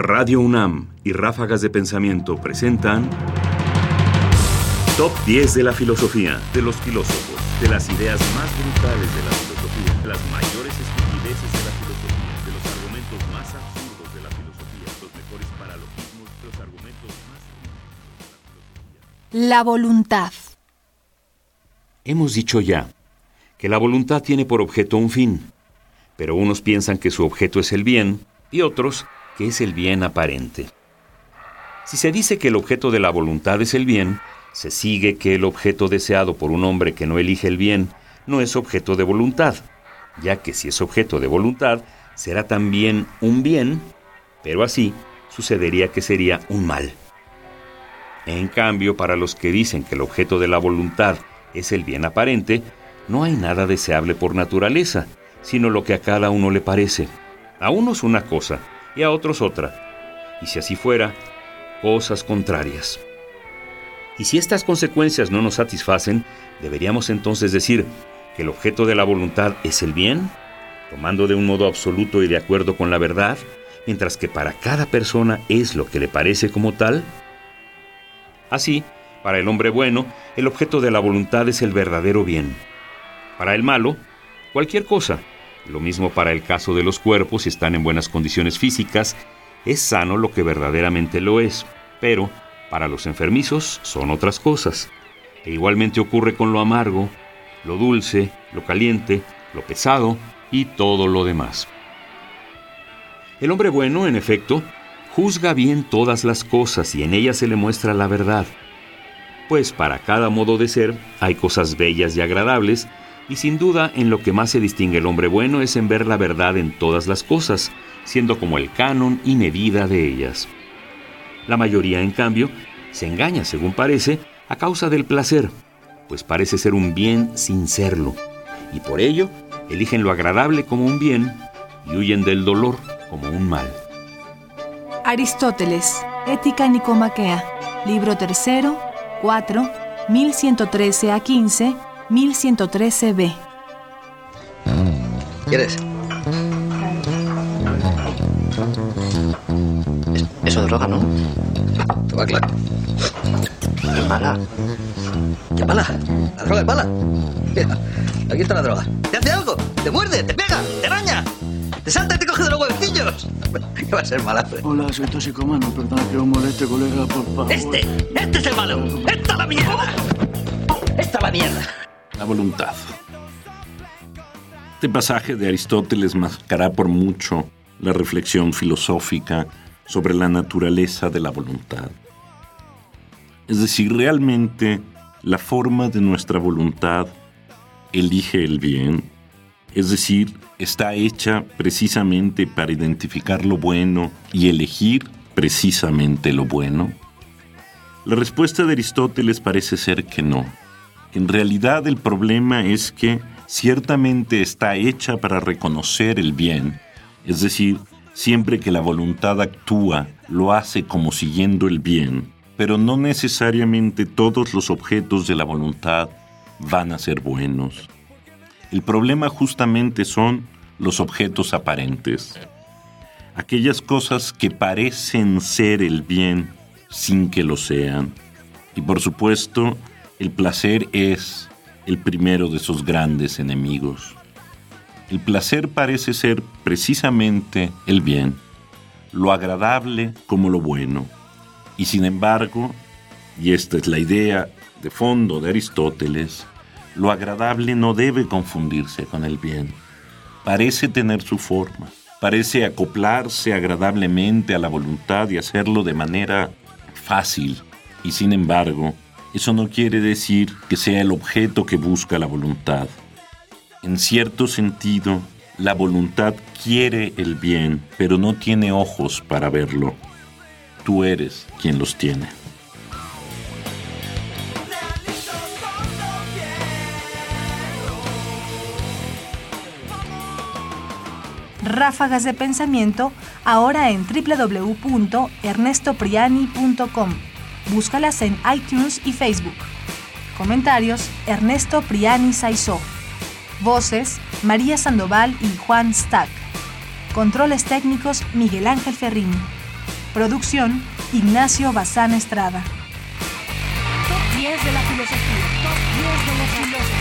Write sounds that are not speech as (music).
Radio UNAM y Ráfagas de Pensamiento presentan Top 10 de la filosofía, de los filósofos, de las ideas más brutales de la filosofía, de las mayores estupideces de la filosofía, de los argumentos más absurdos de la filosofía, los mejores paralogismos, los argumentos más de la filosofía. La voluntad. Hemos dicho ya que la voluntad tiene por objeto un fin, pero unos piensan que su objeto es el bien y otros que es el bien aparente. Si se dice que el objeto de la voluntad es el bien, se sigue que el objeto deseado por un hombre que no elige el bien no es objeto de voluntad, ya que si es objeto de voluntad, será también un bien, pero así sucedería que sería un mal. En cambio, para los que dicen que el objeto de la voluntad es el bien aparente, no hay nada deseable por naturaleza, sino lo que a cada uno le parece. A unos una cosa y a otros otra. Y si así fuera, cosas contrarias. Y si estas consecuencias no nos satisfacen, deberíamos entonces decir que el objeto de la voluntad es el bien, tomando de un modo absoluto y de acuerdo con la verdad, mientras que para cada persona es lo que le parece como tal. Así, para el hombre bueno, el objeto de la voluntad es el verdadero bien. Para el malo, cualquier cosa. Lo mismo para el caso de los cuerpos, si están en buenas condiciones físicas, es sano lo que verdaderamente lo es, pero para los enfermizos son otras cosas. E igualmente ocurre con lo amargo, lo dulce, lo caliente, lo pesado y todo lo demás. El hombre bueno, en efecto, juzga bien todas las cosas y en ellas se le muestra la verdad. Pues para cada modo de ser hay cosas bellas y agradables, y sin duda en lo que más se distingue el hombre bueno es en ver la verdad en todas las cosas, siendo como el canon y medida de ellas. La mayoría, en cambio, se engaña, según parece, a causa del placer, pues parece ser un bien sin serlo, y por ello eligen lo agradable como un bien y huyen del dolor como un mal. Aristóteles, Ética Nicomaquea, libro tercero, 4, 1113 a 15, 1113b. ¿Quieres? Es- Eso droga, ¿no? Toma, claro. Es mala. ¿Qué mala? La droga es mala. Mira, aquí está la droga. ¿Te hace algo? ¿Te muerde? ¿Te pega? ¿Te araña? ¿Te salta y te coge de los huevecillos? ¿Qué (laughs) va a ser mala? Hola, soy toxicomano. Perdona que os moleste, colega, por favor. Este, este es el malo. ¡Esta es la mierda! ¡Esta es la mierda! La voluntad. Este pasaje de Aristóteles mascará por mucho la reflexión filosófica sobre la naturaleza de la voluntad. Es decir, realmente la forma de nuestra voluntad elige el bien, es decir, está hecha precisamente para identificar lo bueno y elegir precisamente lo bueno. La respuesta de Aristóteles parece ser que no. En realidad el problema es que ciertamente está hecha para reconocer el bien, es decir, siempre que la voluntad actúa, lo hace como siguiendo el bien, pero no necesariamente todos los objetos de la voluntad van a ser buenos. El problema justamente son los objetos aparentes, aquellas cosas que parecen ser el bien sin que lo sean. Y por supuesto, el placer es el primero de sus grandes enemigos. El placer parece ser precisamente el bien, lo agradable como lo bueno. Y sin embargo, y esta es la idea de fondo de Aristóteles, lo agradable no debe confundirse con el bien. Parece tener su forma, parece acoplarse agradablemente a la voluntad y hacerlo de manera fácil. Y sin embargo, eso no quiere decir que sea el objeto que busca la voluntad. En cierto sentido, la voluntad quiere el bien, pero no tiene ojos para verlo. Tú eres quien los tiene. Ráfagas de pensamiento ahora en www.ernestopriani.com. Búscalas en iTunes y Facebook. Comentarios: Ernesto Priani Saizó. Voces: María Sandoval y Juan Stack. Controles técnicos: Miguel Ángel Ferrini. Producción, Ignacio Bazán Estrada. Top 10 de la filosofía. Top 10 de los filósofos.